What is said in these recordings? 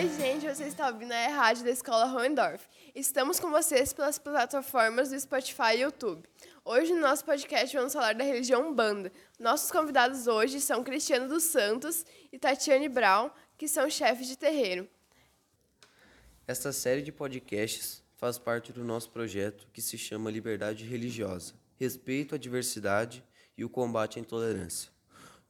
Oi, gente, você está ouvindo a rádio da Escola Hohendorf. Estamos com vocês pelas plataformas do Spotify e YouTube. Hoje, no nosso podcast, vamos falar da religião Banda. Nossos convidados hoje são Cristiano dos Santos e Tatiane Brown, que são chefes de terreiro. Esta série de podcasts faz parte do nosso projeto que se chama Liberdade Religiosa, Respeito à Diversidade e o Combate à Intolerância.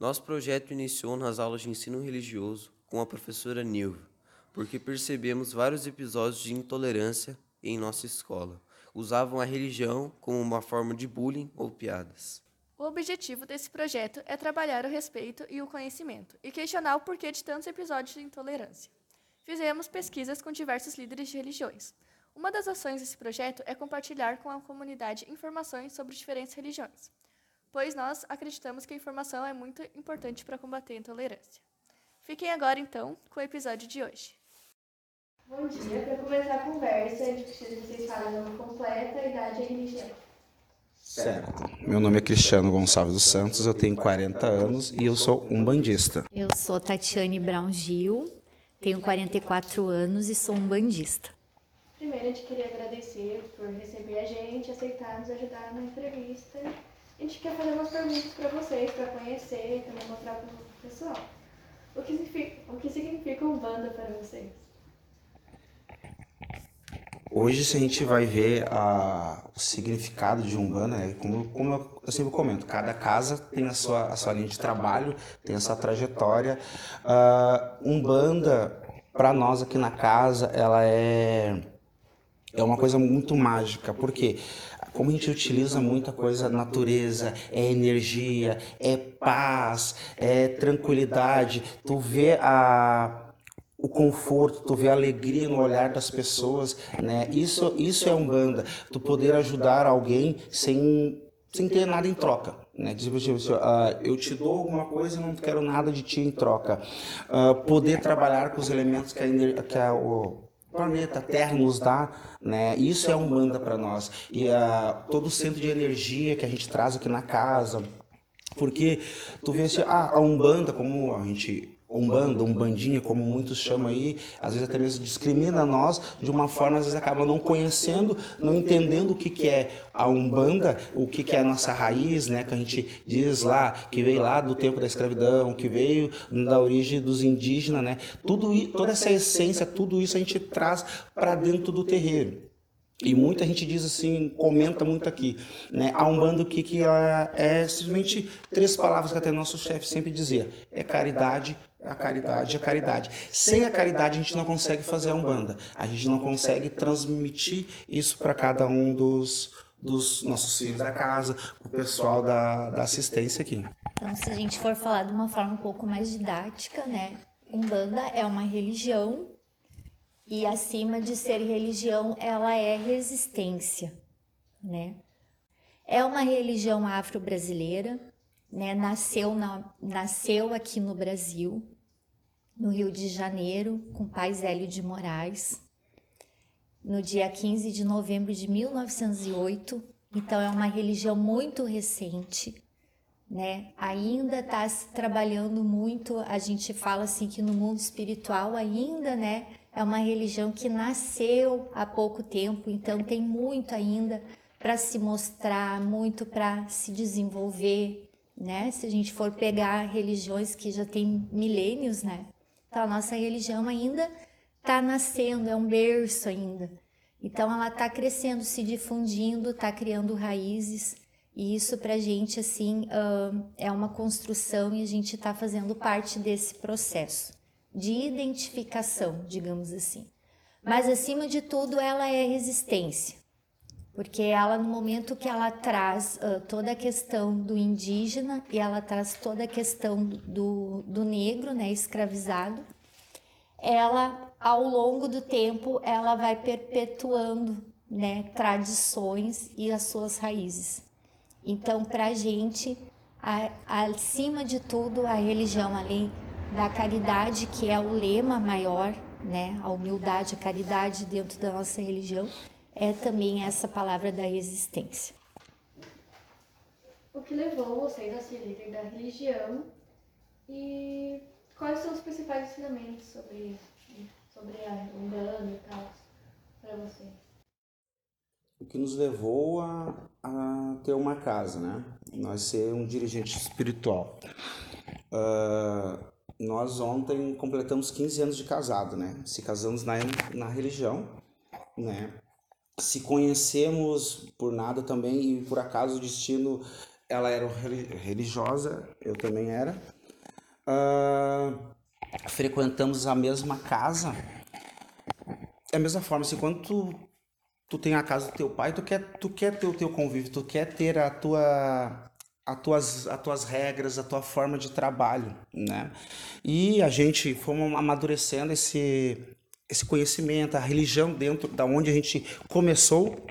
Nosso projeto iniciou nas aulas de ensino religioso com a professora Nilva, porque percebemos vários episódios de intolerância em nossa escola. Usavam a religião como uma forma de bullying ou piadas. O objetivo desse projeto é trabalhar o respeito e o conhecimento e questionar o porquê de tantos episódios de intolerância. Fizemos pesquisas com diversos líderes de religiões. Uma das ações desse projeto é compartilhar com a comunidade informações sobre diferentes religiões, pois nós acreditamos que a informação é muito importante para combater a intolerância. Fiquem agora, então, com o episódio de hoje. Bom dia. Para começar a conversa, a gente precisa que vocês falem o nome completo, a idade e a religião. Certo. Meu nome é Cristiano Gonçalves dos Santos, eu tenho 40 anos e eu sou um bandista. Eu sou Tatiane Brown Gil, tenho 44 anos e sou um bandista. Primeiro, a gente queria agradecer por receber a gente, aceitar nos ajudar na entrevista. A gente quer fazer umas perguntas para vocês, para conhecer e também mostrar para o pessoal. O que, significa, o que significa um banda para vocês? Hoje, se a gente vai ver a, o significado de Umbanda, né, como, como eu sempre comento, cada casa tem a sua, a sua linha de trabalho, tem a sua trajetória. Uh, Umbanda, para nós aqui na casa, ela é, é uma coisa muito mágica, porque como a gente utiliza muita coisa, natureza, é energia, é paz, é tranquilidade, tu vê a o conforto, tu vê a alegria no olhar das pessoas, né? Isso, isso é umbanda. Tu poder ajudar alguém sem, sem ter nada em troca. Né? Tipo, tipo, uh, eu te dou alguma coisa e não quero nada de ti em troca. Uh, poder trabalhar com os elementos que a, que a, o planeta Terra nos dá, né? Isso é umbanda para nós. E uh, todo o centro de energia que a gente traz aqui na casa, porque tu vê se ah, a Umbanda, como a gente umbanda, umbandinha, como muitos chamam aí, às vezes até mesmo discrimina nós de uma forma, às vezes acaba não conhecendo, não entendendo o que, que é a umbanda, o que, que é a nossa raiz, né, que a gente diz lá, que veio lá do tempo da escravidão, que veio da origem dos indígenas, né, tudo, toda essa essência, tudo isso a gente traz para dentro do terreiro. E muita gente diz assim, comenta muito aqui, né? A Umbanda, o que, que é, é simplesmente três palavras que até nosso chefe sempre dizia: é caridade, a caridade, a caridade. Sem a caridade a gente não consegue fazer a Umbanda. A gente não consegue transmitir isso para cada um dos, dos nossos filhos da casa, o pessoal da, da assistência aqui. Então, se a gente for falar de uma forma um pouco mais didática, né? Umbanda é uma religião e acima de ser religião, ela é resistência, né? É uma religião afro-brasileira, né? Nasceu, na, nasceu aqui no Brasil, no Rio de Janeiro, com pai Zélio de Moraes, no dia 15 de novembro de 1908. Então, é uma religião muito recente, né? Ainda está se trabalhando muito. A gente fala assim que no mundo espiritual ainda, né? É uma religião que nasceu há pouco tempo, então tem muito ainda para se mostrar, muito para se desenvolver, né? Se a gente for pegar religiões que já têm milênios, né? Então a nossa religião ainda está nascendo, é um berço ainda. Então ela está crescendo, se difundindo, está criando raízes. E isso para a gente assim é uma construção e a gente está fazendo parte desse processo de identificação, digamos assim. Mas acima de tudo, ela é resistência, porque ela no momento que ela traz uh, toda a questão do indígena e ela traz toda a questão do, do negro, né, escravizado, ela ao longo do tempo ela vai perpetuando, né, tradições e as suas raízes. Então, para a gente, acima de tudo, a religião, além da caridade, que é o lema maior, né? A humildade, a caridade dentro da nossa religião é também essa palavra da existência. O que levou vocês a ser líder da religião e quais são os principais ensinamentos sobre, sobre a Umbanda e tal, para vocês? O que nos levou a, a ter uma casa, né? Nós ser um dirigente espiritual. Uh, nós ontem completamos 15 anos de casado, né? Se casamos na, na religião, né? Se conhecemos por nada também e por acaso o destino, ela era religiosa, eu também era. Uh, frequentamos a mesma casa. É a mesma forma, assim, quando tu, tu tem a casa do teu pai, tu quer, tu quer ter o teu convívio, tu quer ter a tua as tuas, as tuas regras, a tua forma de trabalho, né? E a gente fomos amadurecendo esse, esse conhecimento, a religião dentro da onde a gente começou,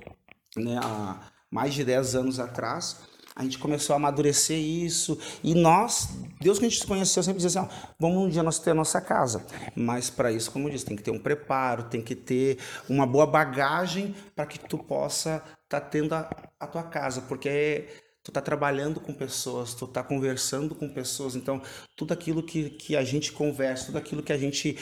né, há mais de 10 anos atrás, a gente começou a amadurecer isso. E nós, Deus que a gente conheceu, sempre dizia assim: vamos um dia nós ter a nossa casa. Mas para isso, como eu disse, tem que ter um preparo, tem que ter uma boa bagagem para que tu possa estar tá tendo a, a tua casa. Porque tu tá trabalhando com pessoas, tu tá conversando com pessoas, então tudo aquilo que, que a gente conversa, tudo aquilo que a gente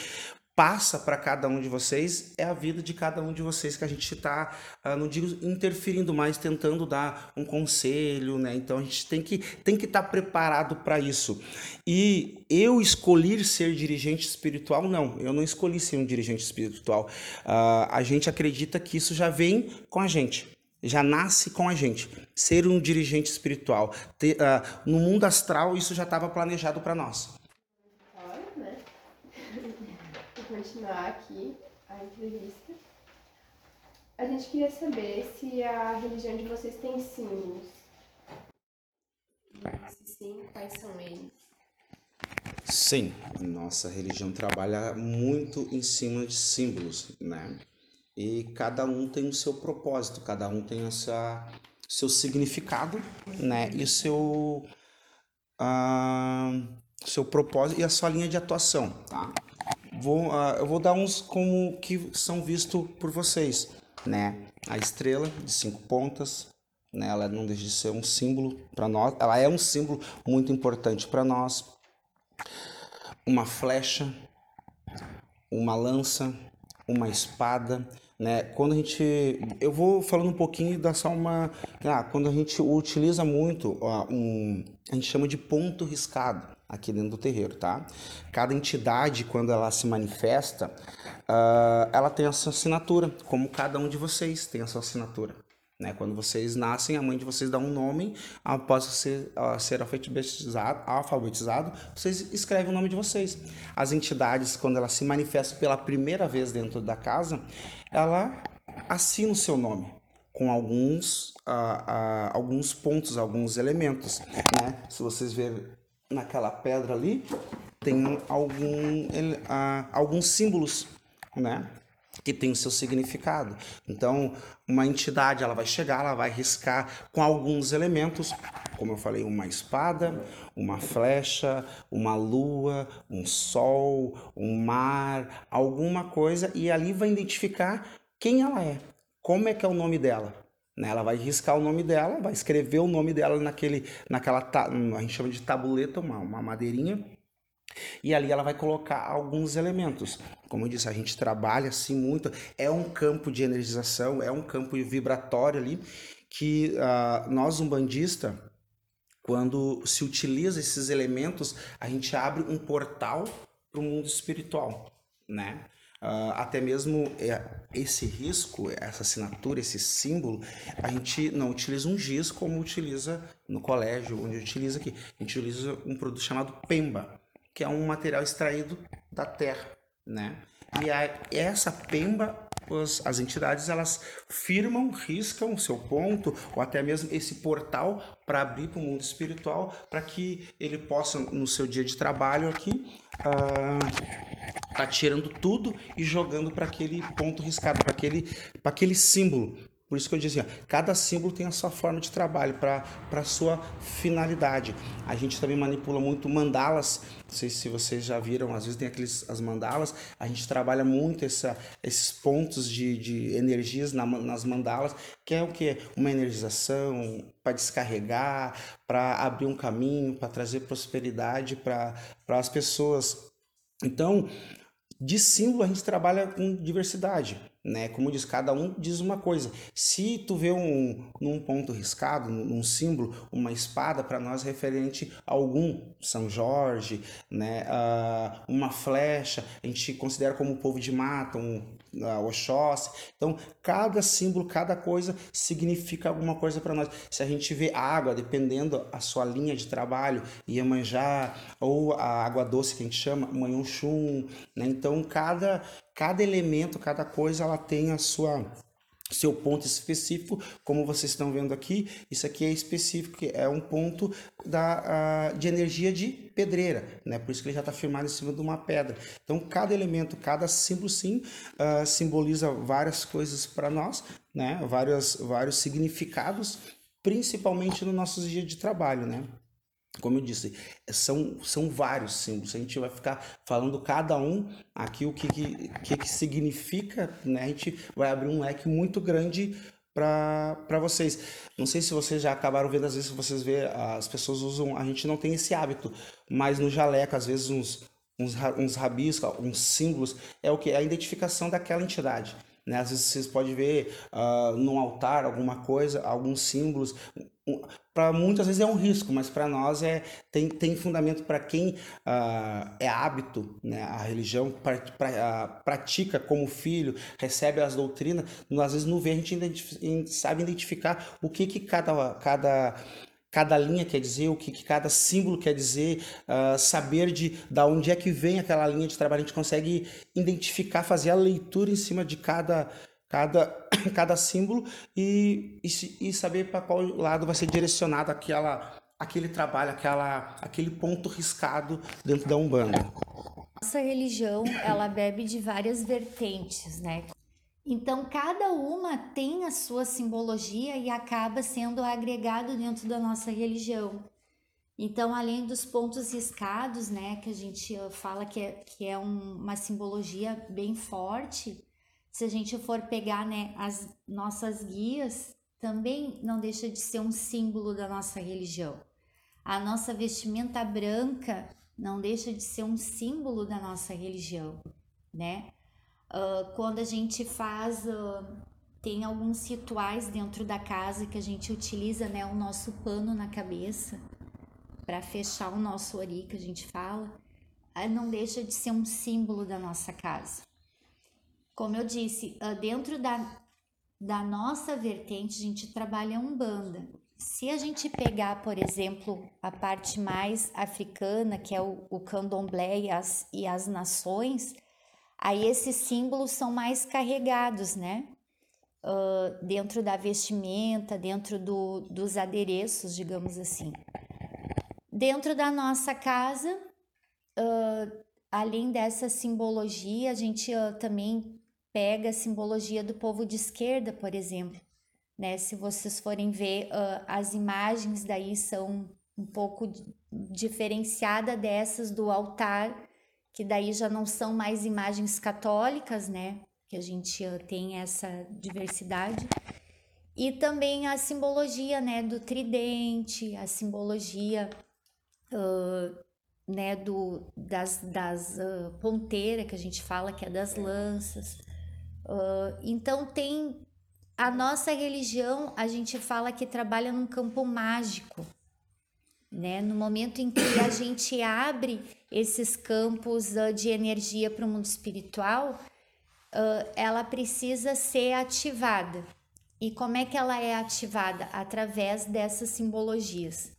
passa para cada um de vocês é a vida de cada um de vocês que a gente está, ah, não digo interferindo, mas tentando dar um conselho, né? Então a gente tem que tem que estar tá preparado para isso. E eu escolhi ser dirigente espiritual, não, eu não escolhi ser um dirigente espiritual. Uh, a gente acredita que isso já vem com a gente já nasce com a gente. Ser um dirigente espiritual. Ter, uh, no mundo astral, isso já estava planejado para nós. Agora, né? Vou continuar aqui a entrevista. A gente queria saber se a religião de vocês tem símbolos. Se sim, quais são eles? Sim, nossa religião trabalha muito em cima de símbolos, né? e cada um tem o seu propósito, cada um tem essa seu significado, né? E o seu uh, seu propósito e a sua linha de atuação, tá? Vou, uh, eu vou dar uns como que são vistos por vocês, né? A estrela de cinco pontas, né? Ela não deixa de ser um símbolo para nós. Ela é um símbolo muito importante para nós. Uma flecha, uma lança, uma espada né? Quando a gente. Eu vou falando um pouquinho da só uma. Ah, quando a gente utiliza muito, ó, um, a gente chama de ponto riscado aqui dentro do terreiro, tá? Cada entidade, quando ela se manifesta, uh, ela tem a sua assinatura, como cada um de vocês tem a sua assinatura. Né? Quando vocês nascem, a mãe de vocês dá um nome, após ser, uh, ser alfabetizado, alfabetizado, vocês escrevem o nome de vocês. As entidades, quando elas se manifestam pela primeira vez dentro da casa, ela assina o seu nome com alguns, uh, uh, alguns pontos, alguns elementos. Né? Se vocês verem naquela pedra ali, tem algum, alguns símbolos, né? que tem o seu significado. Então, uma entidade ela vai chegar, ela vai riscar com alguns elementos, como eu falei, uma espada, uma flecha, uma lua, um sol, um mar, alguma coisa, e ali vai identificar quem ela é, como é que é o nome dela. Né? Ela vai riscar o nome dela, vai escrever o nome dela naquele, naquela, a gente chama de tabuleta, uma, uma madeirinha, e ali ela vai colocar alguns elementos. Como eu disse, a gente trabalha assim muito. É um campo de energização, é um campo vibratório ali que uh, nós, um bandista, quando se utiliza esses elementos, a gente abre um portal para o mundo espiritual, né? Uh, até mesmo é, esse risco, essa assinatura, esse símbolo, a gente não utiliza um giz como utiliza no colégio, onde utiliza aqui. A gente utiliza um produto chamado Pemba que é um material extraído da terra, né? E a, essa pemba, as, as entidades elas firmam, riscam o seu ponto ou até mesmo esse portal para abrir para o mundo espiritual, para que ele possa no seu dia de trabalho aqui uh, tá tirando tudo e jogando para aquele ponto riscado, para aquele, aquele símbolo por isso que eu dizia, cada símbolo tem a sua forma de trabalho, para a sua finalidade. A gente também manipula muito mandalas, não sei se vocês já viram, às vezes tem aqueles, as mandalas, a gente trabalha muito essa, esses pontos de, de energias na, nas mandalas, que é o que? Uma energização para descarregar, para abrir um caminho, para trazer prosperidade para as pessoas. Então, de símbolo a gente trabalha com diversidade, né? Como diz, cada um diz uma coisa. Se tu vê um num ponto riscado, num símbolo, uma espada para nós referente a algum São Jorge, né? Uh, uma flecha, a gente considera como povo de mata, um uh, Oxóssi. Então, cada símbolo, cada coisa significa alguma coisa para nós. Se a gente vê água, dependendo a sua linha de trabalho, Iemanjá, ou a água doce que a gente chama, Manhuxum, né? Então, cada, cada elemento, cada coisa, ela tem a sua seu ponto específico, como vocês estão vendo aqui, isso aqui é específico, é um ponto da, de energia de pedreira, né? por isso que ele já está firmado em cima de uma pedra. Então, cada elemento, cada símbolo, sim, uh, simboliza várias coisas para nós, né? vários, vários significados, principalmente no nossos dias de trabalho. Né? Como eu disse, são, são vários símbolos. A gente vai ficar falando cada um aqui o que, que, que significa, né? A gente vai abrir um leque muito grande para vocês. Não sei se vocês já acabaram vendo, às vezes vocês vê, as pessoas usam, a gente não tem esse hábito, mas no jaleco, às vezes uns, uns, uns rabiscos, uns símbolos, é o que? É a identificação daquela entidade. Né? Às vezes vocês podem ver uh, altar alguma coisa, alguns símbolos. Para muitas vezes é um risco, mas para nós é tem, tem fundamento para quem uh, é hábito, né? a religião pra, pra, uh, pratica como filho, recebe as doutrinas, às vezes no ver a gente sabe identificar o que, que cada, cada cada linha quer dizer, o que, que cada símbolo quer dizer, uh, saber de da onde é que vem aquela linha de trabalho, a gente consegue identificar, fazer a leitura em cima de cada cada, cada símbolo e, e, e saber para qual lado vai ser direcionado aquela, aquele trabalho, aquela, aquele ponto riscado dentro da Umbanda. Nossa religião, ela bebe de várias vertentes, né? Então, cada uma tem a sua simbologia e acaba sendo agregado dentro da nossa religião. Então, além dos pontos riscados, né, que a gente fala que é, que é um, uma simbologia bem forte, se a gente for pegar né, as nossas guias, também não deixa de ser um símbolo da nossa religião. A nossa vestimenta branca não deixa de ser um símbolo da nossa religião, né? Uh, quando a gente faz, uh, tem alguns rituais dentro da casa que a gente utiliza né, o nosso pano na cabeça para fechar o nosso ori que a gente fala, uh, não deixa de ser um símbolo da nossa casa. Como eu disse, dentro da, da nossa vertente, a gente trabalha umbanda. Se a gente pegar, por exemplo, a parte mais africana, que é o, o candomblé e as, e as nações, Aí esses símbolos são mais carregados, né? Uh, dentro da vestimenta, dentro do, dos adereços, digamos assim. Dentro da nossa casa, uh, além dessa simbologia, a gente uh, também pega a simbologia do povo de esquerda, por exemplo. Né? Se vocês forem ver, as imagens daí são um pouco diferenciada dessas do altar que daí já não são mais imagens católicas, né? Que a gente tem essa diversidade. E também a simbologia, né, do tridente, a simbologia, uh, né, do, das, das uh, ponteiras, que a gente fala que é das lanças. Uh, então tem a nossa religião, a gente fala que trabalha num campo mágico, né? No momento em que a gente abre esses campos uh, de energia para o mundo espiritual, uh, ela precisa ser ativada. E como é que ela é ativada? Através dessas simbologias.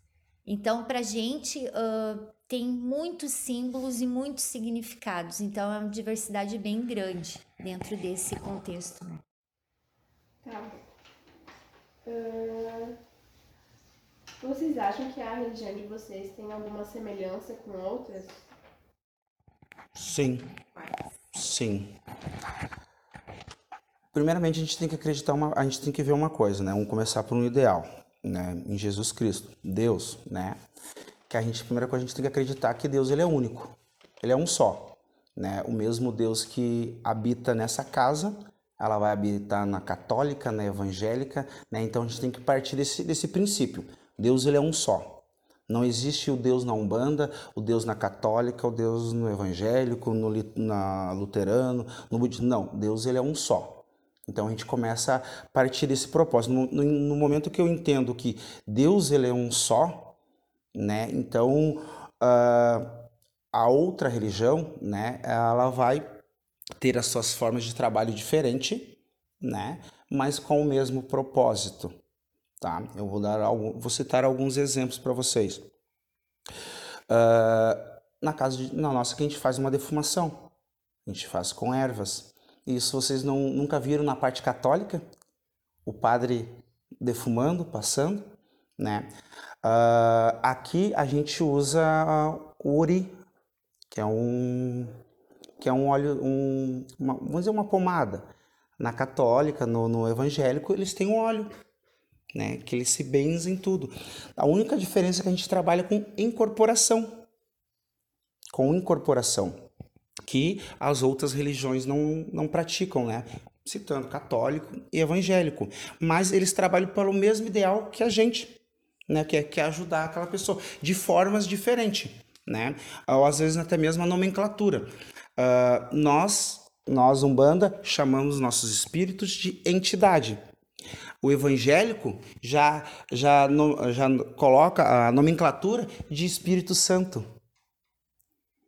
Então, para a gente, uh, tem muitos símbolos e muitos significados. Então, é uma diversidade bem grande dentro desse contexto. Né? Tá. Uh... Vocês acham que a religião de vocês tem alguma semelhança com outras? Sim. Sim. Primeiramente, a gente tem que acreditar uma, a gente tem que ver uma coisa, né? Vamos começar por um ideal, né? Em Jesus Cristo, Deus, né? Que a gente, primeira coisa, a gente tem que acreditar que Deus ele é único. Ele é um só, né? O mesmo Deus que habita nessa casa, ela vai habitar na católica, na evangélica, né? Então a gente tem que partir desse, desse princípio. Deus ele é um só. Não existe o Deus na Umbanda, o Deus na Católica, o Deus no Evangélico, no na Luterano, no Budismo. Não, Deus ele é um só. Então a gente começa a partir desse propósito. No, no, no momento que eu entendo que Deus ele é um só, né? Então uh, a outra religião, né? Ela vai ter as suas formas de trabalho diferente, né? Mas com o mesmo propósito. Tá? Eu vou, dar algum, vou citar alguns exemplos para vocês. Uh, na casa de, na nossa que a gente faz uma defumação, a gente faz com ervas. Isso vocês não, nunca viram na parte católica? O padre defumando, passando, né? Uh, aqui a gente usa o ori, que é um que é um óleo, um, uma, vamos dizer uma pomada. Na católica, no, no evangélico, eles têm um óleo né? Que eles se benzem tudo. A única diferença é que a gente trabalha com incorporação. Com incorporação. Que as outras religiões não, não praticam, né? Citando católico e evangélico. Mas eles trabalham pelo mesmo ideal que a gente, né? Que é, que é ajudar aquela pessoa, de formas diferentes, né? Ou às vezes até mesmo a nomenclatura. Uh, nós, nós, Umbanda, chamamos nossos espíritos de entidade. O evangélico já, já, no, já coloca a nomenclatura de Espírito Santo.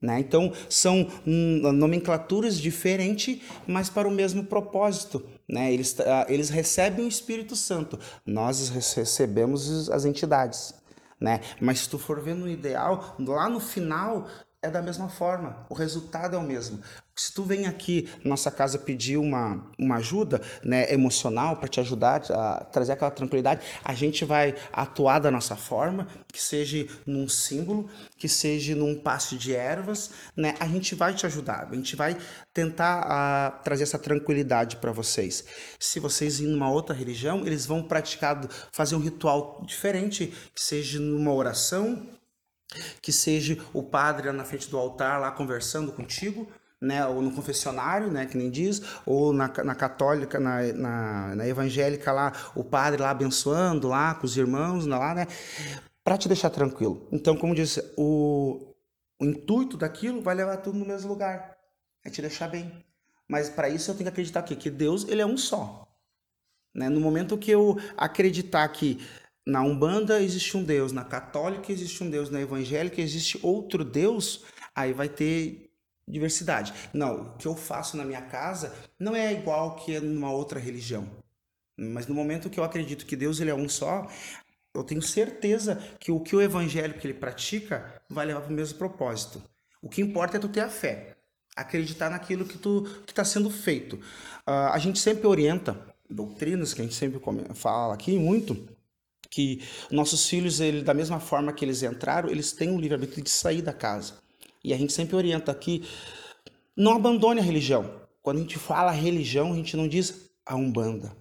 Né? Então, são nomenclaturas diferentes, mas para o mesmo propósito. Né? Eles, uh, eles recebem o Espírito Santo, nós recebemos as entidades. Né? Mas se tu for ver no ideal, lá no final é da mesma forma, o resultado é o mesmo. Se tu vem aqui nossa casa pedir uma, uma ajuda né, emocional para te ajudar a trazer aquela tranquilidade, a gente vai atuar da nossa forma, que seja num símbolo, que seja num passe de ervas, né, a gente vai te ajudar, a gente vai tentar a, trazer essa tranquilidade para vocês. Se vocês irem numa outra religião, eles vão praticar, fazer um ritual diferente, que seja numa oração, que seja o padre na frente do altar lá conversando contigo, né, ou no confessionário, né, que nem diz, ou na, na católica, na, na, na, evangélica lá, o padre lá abençoando lá com os irmãos lá, né, para te deixar tranquilo. Então, como disse, o, o intuito daquilo vai levar tudo no mesmo lugar, é te deixar bem. Mas para isso eu tenho que acreditar que, que Deus ele é um só. Né? No momento que eu acreditar que na Umbanda existe um Deus, na Católica existe um Deus, na Evangélica existe outro Deus, aí vai ter diversidade. Não, o que eu faço na minha casa não é igual que é numa outra religião. Mas no momento que eu acredito que Deus ele é um só, eu tenho certeza que o que o evangélico ele pratica vai levar para o mesmo propósito. O que importa é tu ter a fé, acreditar naquilo que tu que está sendo feito. Uh, a gente sempre orienta doutrinas que a gente sempre fala aqui muito que nossos filhos ele da mesma forma que eles entraram eles têm o livre arbítrio de sair da casa e a gente sempre orienta aqui, não abandone a religião. Quando a gente fala religião, a gente não diz a Umbanda.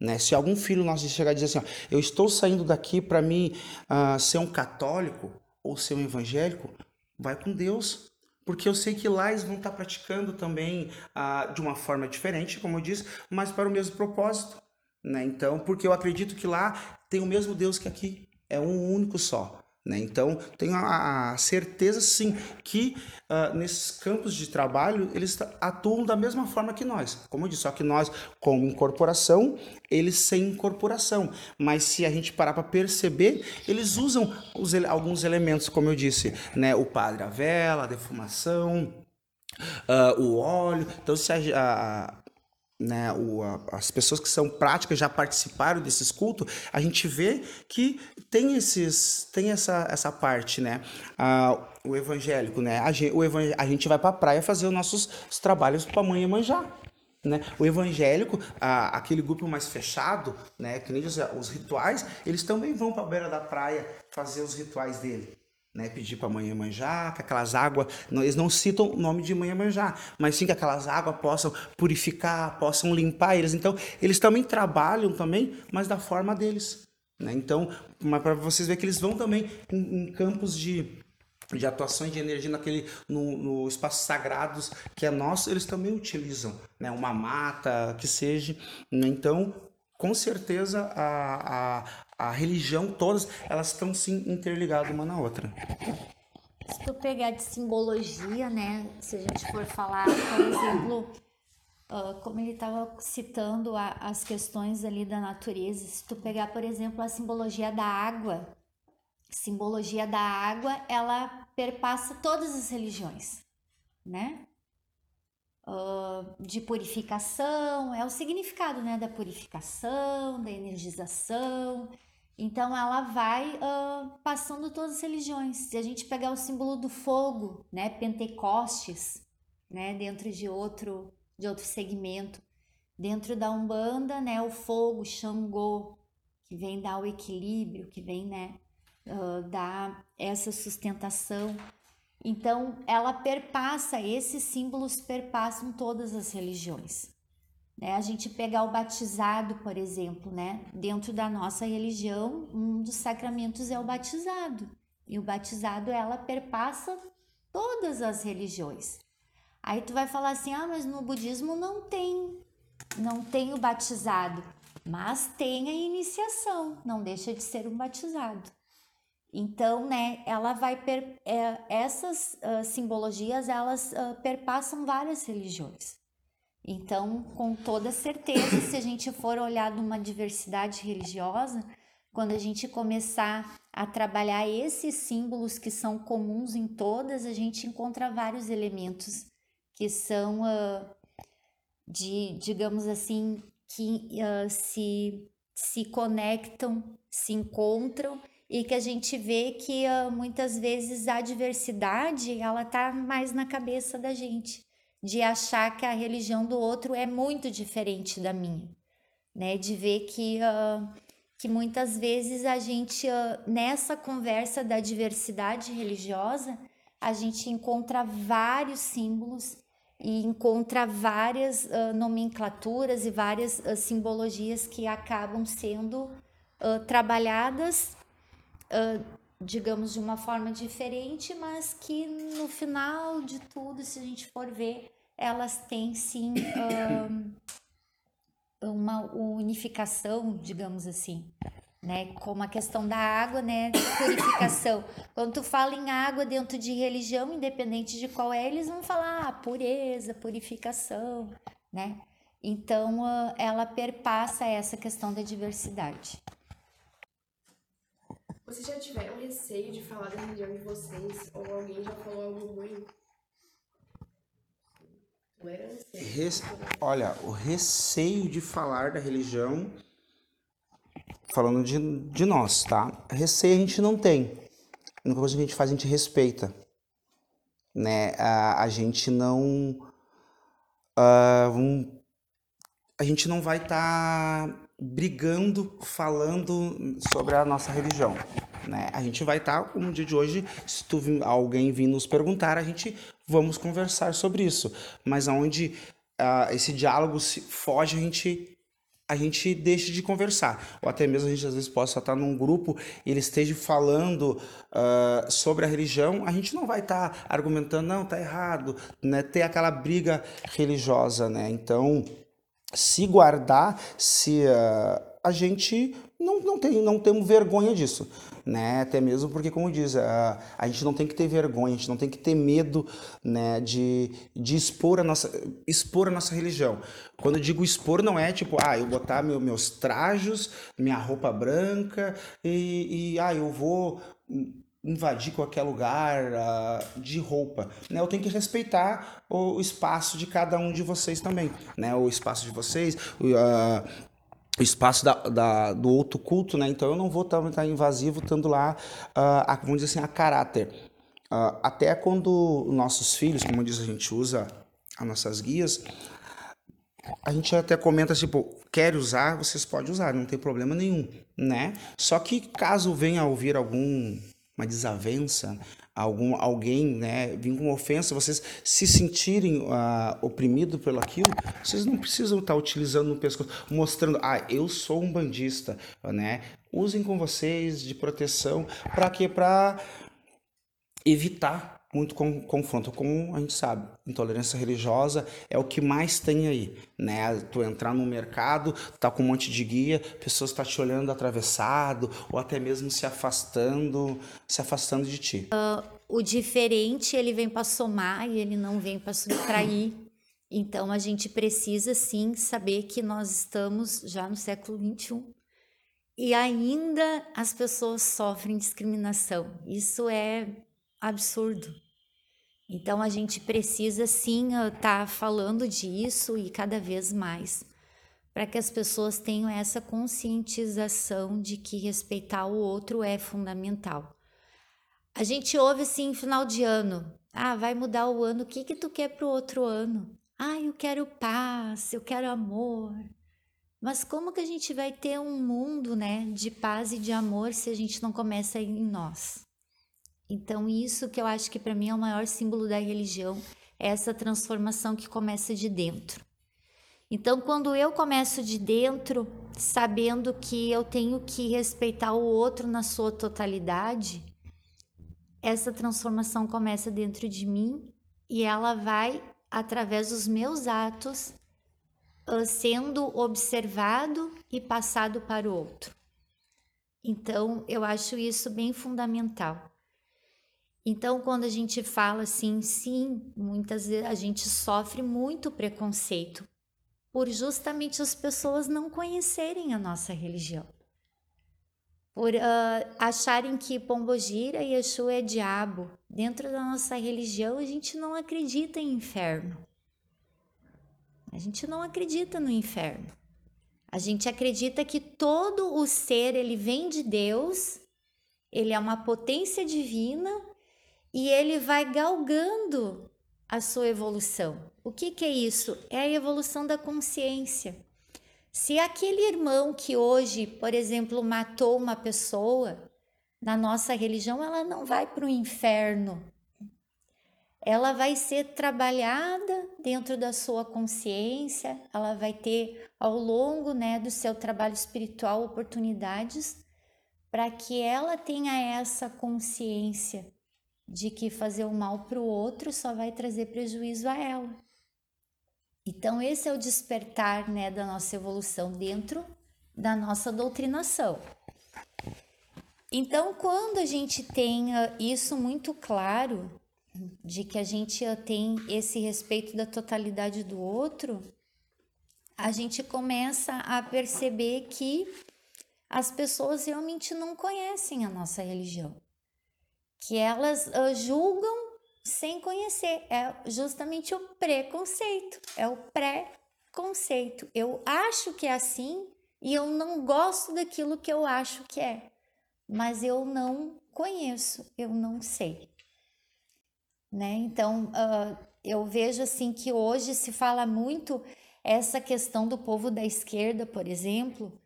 Né? Se algum filho nosso chegar e dizer assim, ó, eu estou saindo daqui para mim uh, ser um católico ou ser um evangélico, vai com Deus. Porque eu sei que lá eles vão estar praticando também uh, de uma forma diferente, como eu disse, mas para o mesmo propósito. Né? Então, porque eu acredito que lá tem o mesmo Deus que aqui. É um único só. Né? Então, tenho a, certeza, sim, que uh, nesses campos de trabalho eles atuam da mesma forma que nós. Como eu disse, só que nós, com incorporação, eles sem incorporação. Mas se a gente parar para perceber, eles usam os, alguns elementos, como eu disse, né? o padre, a vela, a defumação, uh, o óleo. Então, se a, a né, o, a, as pessoas que são práticas já participaram desses cultos, a gente vê que tem esses tem essa, essa parte, né? Ah, o evangélico, né? A gente, o evang a gente vai para a praia fazer os nossos os trabalhos para mãe manjar. Né? O evangélico, aquele grupo mais fechado, né, que nem os, os rituais, eles também vão para a beira da praia fazer os rituais dele né, pedir para a mãe manjar, que aquelas águas, eles não citam o nome de mãe manjar, mas sim que aquelas águas possam purificar, possam limpar eles. Então, eles também trabalham também, mas da forma deles. Né? Então, para vocês verem que eles vão também em, em campos de, de atuações de energia naquele no, no espaços sagrados que é nosso, eles também utilizam, né? Uma mata, que seja. Né? Então, com certeza a, a, a religião, todas, elas estão sim interligadas uma na outra. Se tu pegar de simbologia, né? Se a gente for falar, por exemplo, uh, como ele estava citando a, as questões ali da natureza, se tu pegar, por exemplo, a simbologia da água, simbologia da água, ela perpassa todas as religiões, né? Uh, de purificação, é o significado, né, da purificação, da energização. Então, ela vai uh, passando todas as religiões. Se a gente pegar o símbolo do fogo, né, Pentecostes, né, dentro de outro de outro segmento, dentro da Umbanda, né, o fogo, Xangô, que vem dar o equilíbrio, que vem, né, uh, dar essa sustentação. Então, ela perpassa, esses símbolos perpassam todas as religiões. Né? A gente pegar o batizado, por exemplo, né? dentro da nossa religião, um dos sacramentos é o batizado. E o batizado, ela perpassa todas as religiões. Aí tu vai falar assim: "Ah, mas no budismo não tem não tem o batizado, mas tem a iniciação, não deixa de ser um batizado". Então, né, ela vai per, é, essas uh, simbologias elas uh, perpassam várias religiões. Então, com toda certeza, se a gente for olhar numa diversidade religiosa, quando a gente começar a trabalhar esses símbolos que são comuns em todas, a gente encontra vários elementos que são uh, de, digamos assim, que se, se conectam, se encontram e que a gente vê que uh, muitas vezes a diversidade ela tá mais na cabeça da gente de achar que a religião do outro é muito diferente da minha né? De ver que uh, que muitas vezes a gente uh, nessa conversa da diversidade religiosa a gente encontra vários símbolos e encontra várias nomenclaturas e várias simbologias que acabam sendo trabalhadas digamos, de uma forma diferente, mas que no final de tudo, se a gente for ver, elas têm sim uma unificação, digamos assim. Né, como a questão da água, né, purificação. Quando tu fala em água dentro de religião, independente de qual é, eles vão falar ah, pureza, purificação, né? Então, ela perpassa essa questão da diversidade. Vocês já tiveram receio de falar da religião de vocês? Ou alguém já falou algo ruim? Olha, o receio de falar da religião, falando de, de nós, tá? Receio a gente não tem. A única coisa que a gente faz, a gente respeita. Né? A, a gente não. Uh, um, a gente não vai estar. Tá brigando, falando sobre a nossa religião. Né? A gente vai estar, tá, no dia de hoje, se tu, alguém vir nos perguntar, a gente vamos conversar sobre isso. Mas aonde uh, esse diálogo se foge, a gente a gente deixa de conversar. Ou até mesmo a gente às vezes possa estar num grupo e ele esteja falando uh, sobre a religião, a gente não vai estar argumentando, não, tá errado, né? Ter aquela briga religiosa, né? Então, se guardar, se uh, a gente não, não, tem, não temos vergonha disso, né? Até mesmo porque, como diz, uh, a gente não tem que ter vergonha, a gente não tem que ter medo, né, de, de expor, a nossa, expor a nossa religião. Quando eu digo expor, não é tipo, ah, eu botar meu, meus trajos, minha roupa branca e, e ah, eu vou invadir qualquer lugar uh, de roupa, né? Eu tenho que respeitar o, espaço de cada um de vocês também, né? O espaço de vocês, uh, o espaço da, da, do outro culto, né? Então eu não vou estar tá, invasivo estando lá, uh, a, vamos dizer assim, a caráter. Uh, até quando nossos filhos, como diz, a gente usa as nossas guias, a gente até comenta tipo, quer usar, vocês podem usar, não tem problema nenhum, né? Só que caso venha ouvir algum uma desavença, algum, alguém né, vir com ofensa, vocês se sentirem uh, oprimidos pelo aquilo, vocês não precisam estar utilizando no pescoço, mostrando, ah, eu sou um bandista, né? Usem com vocês de proteção, para quê? Para evitar muito com, confronto, como a gente sabe, intolerância religiosa é o que mais tem aí, né? Tu entrar no mercado, tá com um monte de guia, pessoas tá te olhando atravessado ou até mesmo se afastando, se afastando de ti. Uh, o diferente, ele vem para somar e ele não vem para subtrair. Então a gente precisa sim saber que nós estamos já no século 21 e ainda as pessoas sofrem discriminação. Isso é absurdo. Então a gente precisa sim estar tá falando disso e cada vez mais para que as pessoas tenham essa conscientização de que respeitar o outro é fundamental. A gente ouve assim final de ano, ah, vai mudar o ano, o que que tu quer para o outro ano? Ah, eu quero paz, eu quero amor. Mas como que a gente vai ter um mundo, né, de paz e de amor se a gente não começa em nós? Então, isso que eu acho que para mim é o maior símbolo da religião, é essa transformação que começa de dentro. Então, quando eu começo de dentro, sabendo que eu tenho que respeitar o outro na sua totalidade, essa transformação começa dentro de mim e ela vai, através dos meus atos, sendo observado e passado para o outro. Então, eu acho isso bem fundamental. Então, quando a gente fala assim, sim, muitas vezes a gente sofre muito preconceito por justamente as pessoas não conhecerem a nossa religião. Por uh, acharem que Pombogira e Exu é diabo. Dentro da nossa religião, a gente não acredita em inferno. A gente não acredita no inferno. A gente acredita que todo o ser ele vem de Deus, ele é uma potência divina e ele vai galgando a sua evolução. O que, que é isso? É a evolução da consciência. Se aquele irmão que hoje, por exemplo, matou uma pessoa, na nossa religião, ela não vai para o inferno. Ela vai ser trabalhada dentro da sua consciência, ela vai ter ao longo né, do seu trabalho espiritual oportunidades para que ela tenha essa consciência de que fazer o mal para o outro só vai trazer prejuízo a ela. Então, esse é o despertar né, da nossa evolução dentro da nossa doutrinação. Então, quando a gente tem isso muito claro, de que a gente tem esse respeito da totalidade do outro, a gente começa a perceber que as pessoas realmente não conhecem a nossa religião que elas uh, julgam sem conhecer. É justamente o preconceito, é o pré-conceito. Eu acho que é assim e eu não gosto daquilo que eu acho que é, mas eu não conheço, eu não sei. Né? Então, uh, eu vejo assim que hoje se fala muito essa questão do povo da esquerda, por exemplo,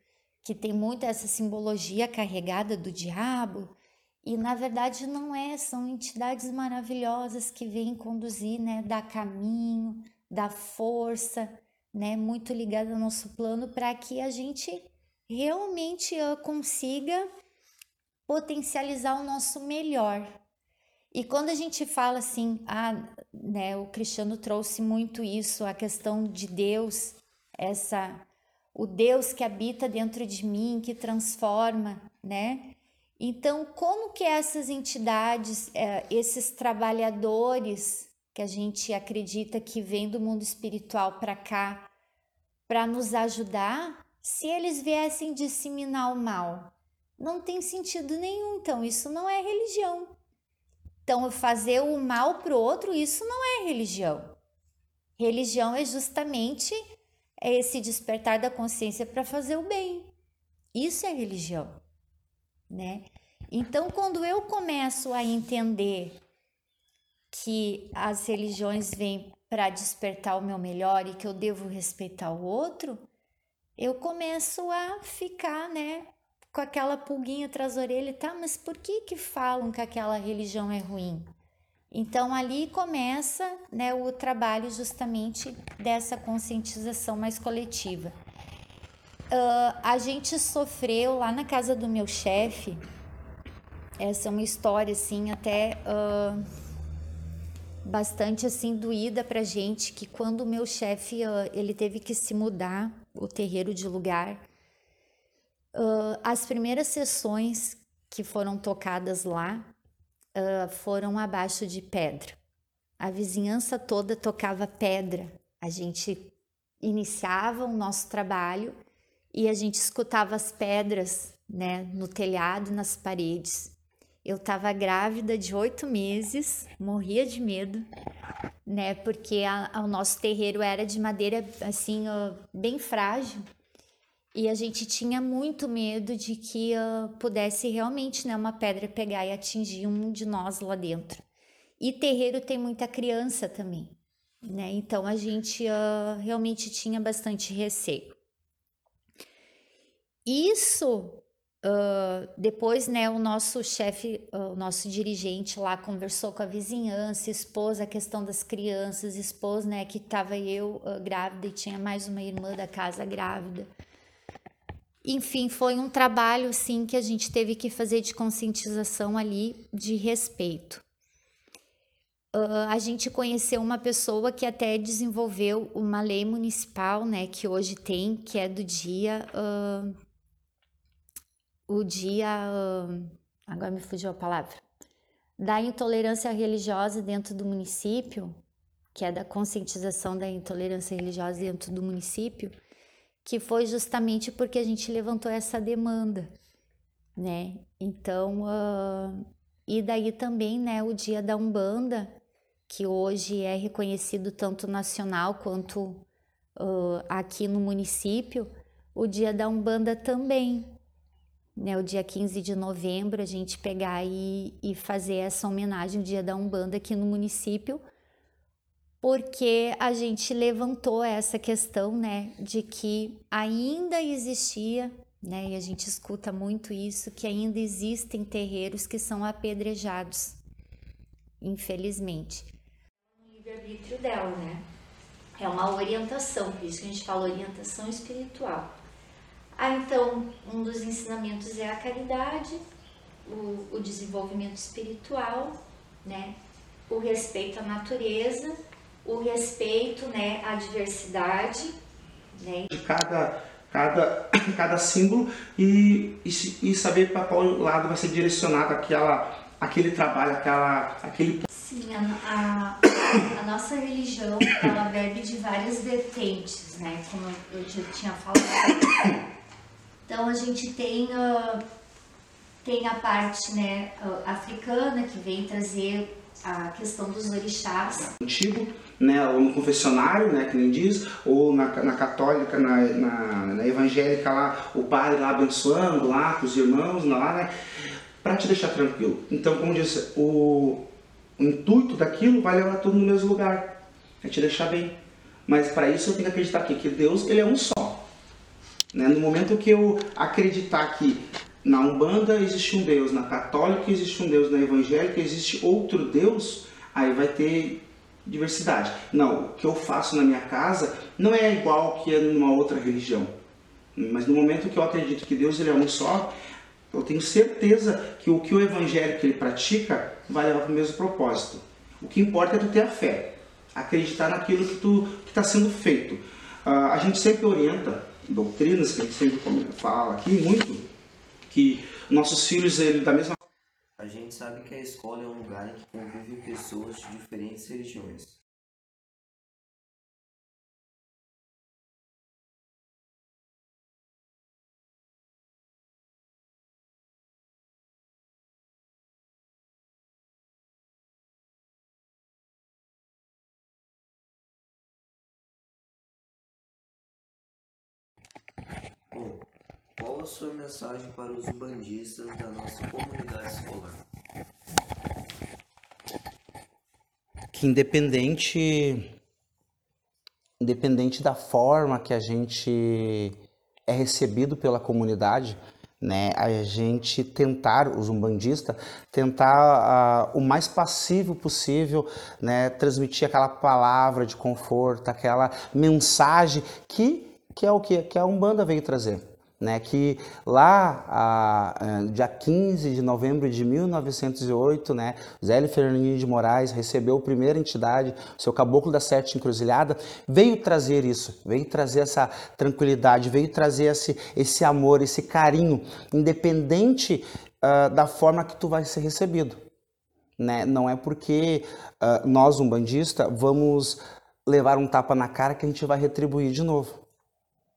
que tem muito essa simbologia carregada do diabo, e na verdade não é, são entidades maravilhosas que vêm conduzir, né, dar caminho, dar força, né, muito ligada ao nosso plano para que a gente realmente uh, consiga potencializar o nosso melhor. E quando a gente fala assim, ah, né, o Cristiano trouxe muito isso, a questão de Deus, essa o Deus que habita dentro de mim, que transforma, né? Então, como que essas entidades, é, esses trabalhadores que a gente acredita que vêm do mundo espiritual para cá, para nos ajudar, se eles viessem disseminar o mal? Não tem sentido nenhum, então isso não é religião. Então, fazer o mal para o outro, isso não é religião. Religião é justamente esse despertar da consciência para fazer o bem. Isso é religião né? Então, quando eu começo a entender que as religiões vêm para despertar o meu melhor e que eu devo respeitar o outro, eu começo a ficar, né, com aquela pulguinha atrás da orelha, tá? Mas por que que falam que aquela religião é ruim? Então ali começa, né, o trabalho justamente dessa conscientização mais coletiva. Uh, a gente sofreu lá na casa do meu chefe. Essa é uma história assim, até uh, bastante assim doída pra gente que quando o meu chefe uh, ele teve que se mudar o terreiro de lugar as primeiras sessões que foram tocadas lá foram abaixo de pedra a vizinhança toda tocava pedra a gente iniciava o nosso trabalho e a gente escutava as pedras né no telhado nas paredes eu estava grávida de oito meses, morria de medo, né? Porque a, a, o nosso terreiro era de madeira assim, uh, bem frágil. E a gente tinha muito medo de que uh, pudesse realmente né, uma pedra pegar e atingir um de nós lá dentro. E terreiro tem muita criança também, né? Então a gente uh, realmente tinha bastante receio. Isso Uh, depois, né, o nosso chefe, uh, o nosso dirigente lá conversou com a vizinhança, expôs a questão das crianças, expôs, né, que estava eu uh, grávida e tinha mais uma irmã da casa grávida. Enfim, foi um trabalho, sim, que a gente teve que fazer de conscientização ali, de respeito. a gente conheceu uma pessoa que até desenvolveu uma lei municipal, né, que hoje tem, que é do dia o dia. Agora me fugiu a palavra. Da intolerância religiosa dentro do município, que é da conscientização da intolerância religiosa dentro do município, que foi justamente porque a gente levantou essa demanda, né? Então, uh, e daí também, né, o dia da Umbanda, que hoje é reconhecido tanto nacional quanto uh, aqui no município, o dia da Umbanda também, né, o dia 15 de novembro, a gente pegar e, e fazer essa homenagem, o dia da Umbanda aqui no município, porque a gente levantou essa questão, né, de que ainda existia, né, e a gente escuta muito isso, que ainda existem terreiros que são apedrejados, infelizmente. O livre-arbítrio dela, né, é uma orientação, por isso que a gente fala orientação espiritual. Ah, então, um dos ensinamentos é a caridade, o, o desenvolvimento espiritual, né? o respeito à natureza, o respeito né, à diversidade. Né? De cada, cada, cada símbolo e, e, e saber para qual lado vai ser direcionado aquela, aquele trabalho, aquela, aquele... Sim, a, a, a nossa religião ela bebe de várias vertentes, né? como eu já tinha falado. Então a gente tem, uh, tem a parte né, uh, africana que vem trazer a questão dos orixás. Antigo, né, ou no confessionário, né, que nem diz, ou na, na católica, na, na, na, evangélica lá, o padre lá abençoando lá com os irmãos lá, né, para te deixar tranquilo. Então, como disse, o, o intuito daquilo vai levar tudo no mesmo lugar, é te deixar bem. Mas para isso eu tenho que acreditar aqui, que Deus ele é um só. Né? No momento que eu acreditar que na Umbanda existe um Deus, na Católica existe um Deus, na Evangélica existe outro Deus, aí vai ter diversidade. Não, o que eu faço na minha casa não é igual que é numa outra religião. Mas no momento que eu acredito que Deus ele é um só, eu tenho certeza que o que o evangélico ele pratica vai levar para o mesmo propósito. O que importa é tu ter a fé, acreditar naquilo que está sendo feito. Uh, a gente sempre orienta doutrinas que a gente sempre fala aqui muito, que nossos filhos, ele, da mesma A gente sabe que a escola é um lugar em que convivem pessoas de diferentes religiões. Bom, qual a sua mensagem para os bandistas da nossa comunidade escolar? Que independente independente da forma que a gente é recebido pela comunidade, né, a gente tentar, os umbandistas, tentar uh, o mais passivo possível, né, transmitir aquela palavra de conforto, aquela mensagem que que é o que, que a Umbanda veio trazer. né, que lá, a, a, dia 15 de novembro de 1908, né, Zélio Fernandinho de Moraes recebeu a primeira entidade, seu Caboclo da Sete Encruzilhada, veio trazer isso, veio trazer essa tranquilidade, veio trazer esse, esse amor, esse carinho, independente uh, da forma que tu vai ser recebido. Né? Não é porque uh, nós, um bandista, vamos levar um tapa na cara que a gente vai retribuir de novo.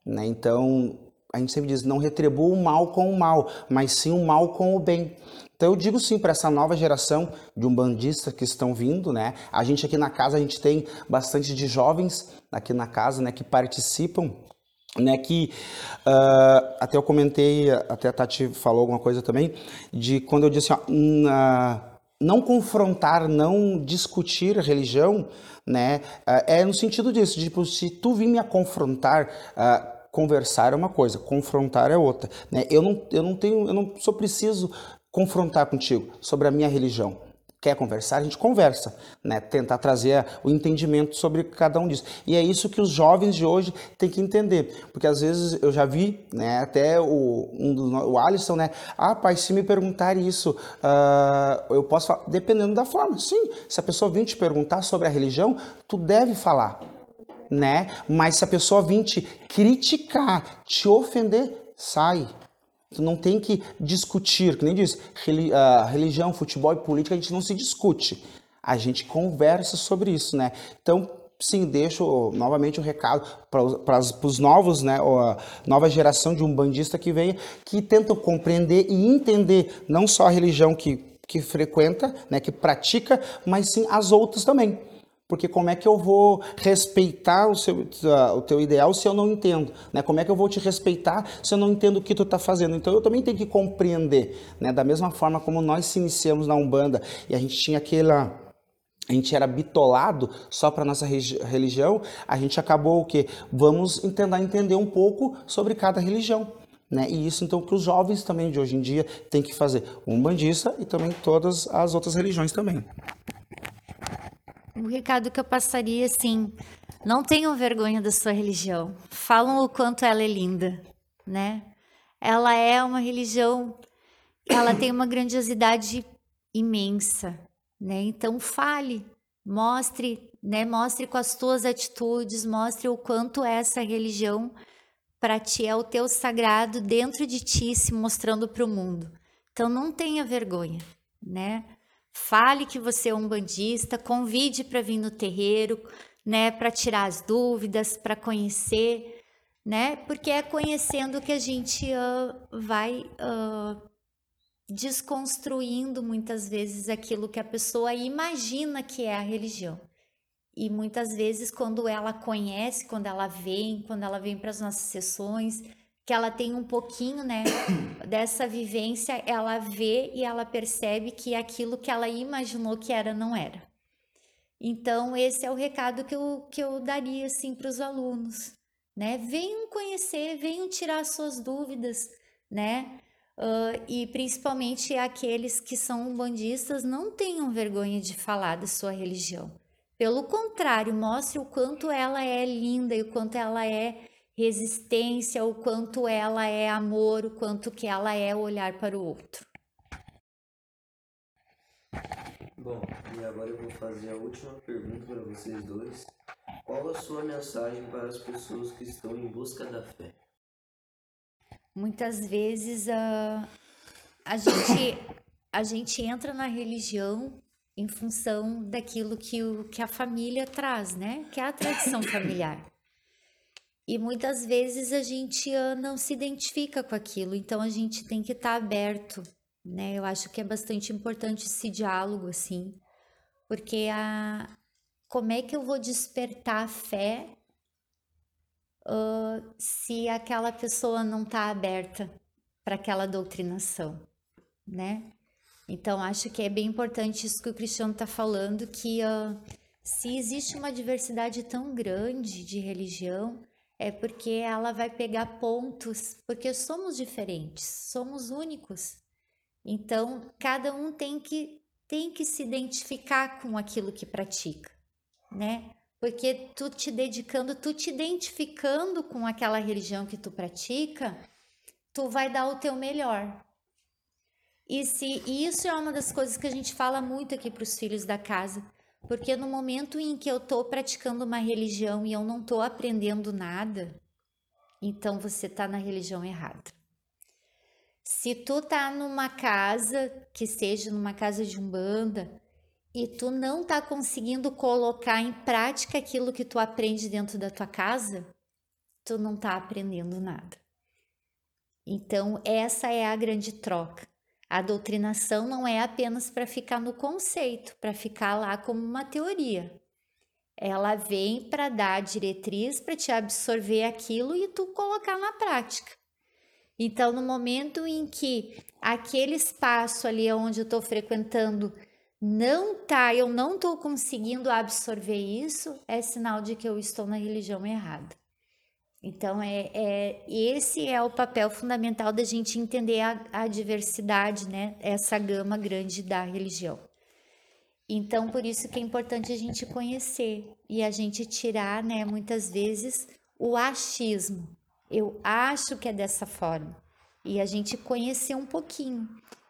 Né? Então, a gente sempre diz, não retribua o mal com o mal, mas sim o mal com o bem. Então eu digo sim para essa nova geração de umbandistas que estão vindo, né? A gente aqui na casa, a gente tem bastante de jovens aqui na casa, né, que participam né, que uh, até eu comentei, até a Tati falou alguma coisa também, de quando eu disse ó, não confrontar, não discutir religião, né, uh, é no sentido disso, tipo, se tu vir me confrontar, uh, conversar é uma coisa, confrontar é outra. Né? Eu, não, eu não tenho, eu não sou preciso confrontar contigo sobre a minha religião. Quer conversar? A gente conversa, né? Tentar trazer o entendimento sobre cada um disso. E é isso que os jovens de hoje têm que entender, porque às vezes eu já vi, né? Até o, um o Alisson, né? Ah, pai, se me perguntar isso, uh, eu posso falar, dependendo da forma. Sim, se a pessoa vir te perguntar sobre a religião, tu deve falar né? Mas se a pessoa vir te criticar, te ofender, sai. Tu não tem que discutir, que nem diz, religião, futebol e política a gente não se discute. A gente conversa sobre isso, né? Então, sim, deixo novamente o um recado para os novos, né, a nova geração de umbandista que vem, que tentam compreender e entender não só a religião que, que frequenta, né, que pratica, mas sim as outras também. Porque como é que eu vou respeitar o, seu, o teu ideal se eu não entendo? Né? Como é que eu vou te respeitar se eu não entendo o que tu está fazendo? Então eu também tenho que compreender. Né? Da mesma forma como nós se iniciamos na Umbanda e a gente tinha aquela a gente era bitolado só para nossa religião, a gente acabou o quê? Vamos tentar entender um pouco sobre cada religião. Né? E isso então que os jovens também de hoje em dia têm que fazer, um bandista e também todas as outras religiões também. O recado que eu passaria assim, não tenham vergonha da sua religião. Falam o quanto ela é linda, né? Ela é uma religião, ela tem uma grandiosidade imensa, né? Então fale, mostre, né? Mostre com as tuas atitudes, mostre o quanto essa religião para ti é o teu sagrado dentro de ti se mostrando para o mundo. Então não tenha vergonha, né? Fale que você é um bandista, convide para vir no terreiro, né, para tirar as dúvidas, para conhecer, né? Porque é conhecendo que a gente uh, vai uh, desconstruindo muitas vezes aquilo que a pessoa imagina que é a religião. E muitas vezes, quando ela conhece, quando ela vem, quando ela vem para as nossas sessões, que ela tem um pouquinho, né, dessa vivência, ela vê e ela percebe que aquilo que ela imaginou que era não era. Então, esse é o recado que eu, que eu daria assim para os alunos, né? Venham conhecer, venham tirar suas dúvidas, né? Uh, e principalmente aqueles que são bandistas, não tenham vergonha de falar da sua religião. Pelo contrário, mostre o quanto ela é linda e o quanto ela é resistência, o quanto ela é amor, o quanto que ela é olhar para o outro. Bom, e agora eu vou fazer a última pergunta para vocês dois. Qual a sua mensagem para as pessoas que estão em busca da fé? Muitas vezes a, a, gente, a gente entra na religião em função daquilo que, o, que a família traz, né? Que é a tradição familiar. E muitas vezes a gente uh, não se identifica com aquilo, então a gente tem que estar tá aberto, né? Eu acho que é bastante importante esse diálogo, assim, porque a, como é que eu vou despertar a fé uh, se aquela pessoa não está aberta para aquela doutrinação, né? Então, acho que é bem importante isso que o Cristiano está falando, que uh, se existe uma diversidade tão grande de religião, é porque ela vai pegar pontos, porque somos diferentes, somos únicos. Então, cada um tem que tem que se identificar com aquilo que pratica, né? Porque tu te dedicando, tu te identificando com aquela religião que tu pratica, tu vai dar o teu melhor. E se e isso é uma das coisas que a gente fala muito aqui para os filhos da casa, porque no momento em que eu estou praticando uma religião e eu não estou aprendendo nada, então você está na religião errada. Se tu tá numa casa, que seja numa casa de umbanda, e tu não tá conseguindo colocar em prática aquilo que tu aprende dentro da tua casa, tu não tá aprendendo nada. Então, essa é a grande troca. A doutrinação não é apenas para ficar no conceito, para ficar lá como uma teoria. Ela vem para dar diretriz para te absorver aquilo e tu colocar na prática. Então, no momento em que aquele espaço ali onde eu estou frequentando não tá, eu não estou conseguindo absorver isso, é sinal de que eu estou na religião errada. Então, é, é esse é o papel fundamental da gente entender a, a diversidade, né? Essa gama grande da religião. Então, por isso que é importante a gente conhecer e a gente tirar, né, muitas vezes, o achismo. Eu acho que é dessa forma. E a gente conhecer um pouquinho.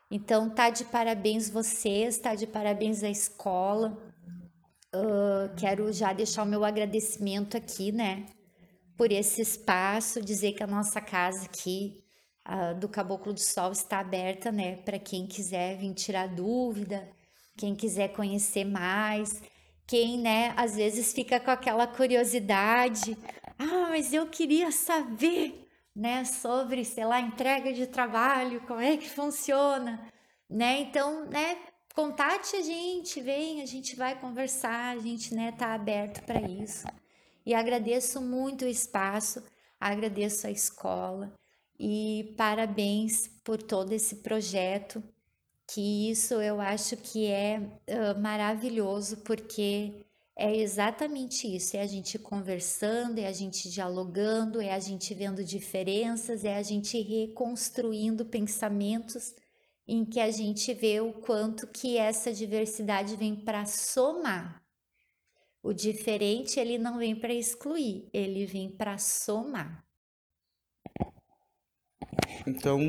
Então, tá de parabéns vocês, tá de parabéns a escola. Uh, quero já deixar o meu agradecimento aqui, né? Por esse espaço, dizer que a nossa casa aqui uh, do Caboclo do Sol está aberta, né, para quem quiser vir tirar dúvida, quem quiser conhecer mais, quem, né, às vezes fica com aquela curiosidade, ah, mas eu queria saber, né, sobre, sei lá, entrega de trabalho, como é que funciona, né? Então, né, contate a gente, vem, a gente vai conversar, a gente, né, tá aberto para isso. E agradeço muito o espaço, agradeço a escola e parabéns por todo esse projeto, que isso eu acho que é uh, maravilhoso, porque é exatamente isso: é a gente conversando, é a gente dialogando, é a gente vendo diferenças, é a gente reconstruindo pensamentos em que a gente vê o quanto que essa diversidade vem para somar o diferente ele não vem para excluir, ele vem para somar. Então,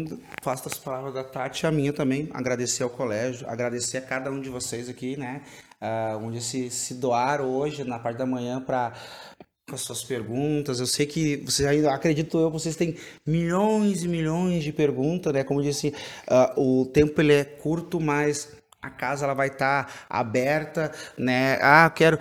faço as palavras da Tati a minha também, agradecer ao colégio, agradecer a cada um de vocês aqui, né, uh, onde se, se doaram hoje, na parte da manhã, para as suas perguntas. Eu sei que vocês ainda, acredito eu, vocês têm milhões e milhões de perguntas, né? Como eu disse, uh, o tempo ele é curto, mas a casa ela vai estar tá aberta, né? Ah, quero.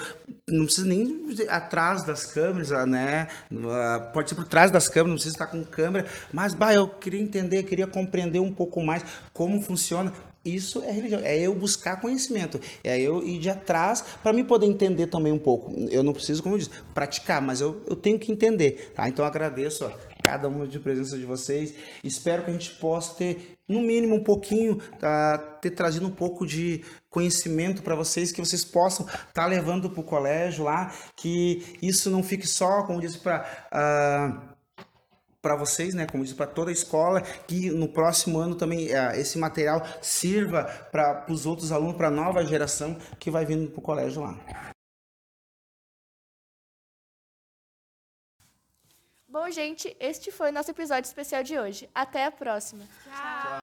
Não precisa nem atrás das câmeras, né? Ah, pode ser por trás das câmeras, não precisa estar com câmera. Mas, bah, eu queria entender, queria compreender um pouco mais como funciona. Isso é religião, é eu buscar conhecimento, é eu ir de atrás para me poder entender também um pouco. Eu não preciso, como eu disse, praticar, mas eu, eu tenho que entender, tá? Então agradeço ó, cada uma de presença de vocês. Espero que a gente possa ter, no mínimo, um pouquinho, tá, ter trazido um pouco de conhecimento para vocês, que vocês possam estar tá levando para o colégio lá, que isso não fique só, como disse, para. Uh, para vocês, né, como disse, para toda a escola, que no próximo ano também uh, esse material sirva para os outros alunos, para a nova geração que vai vindo para o colégio lá. Bom, gente, este foi o nosso episódio especial de hoje. Até a próxima. Tchau.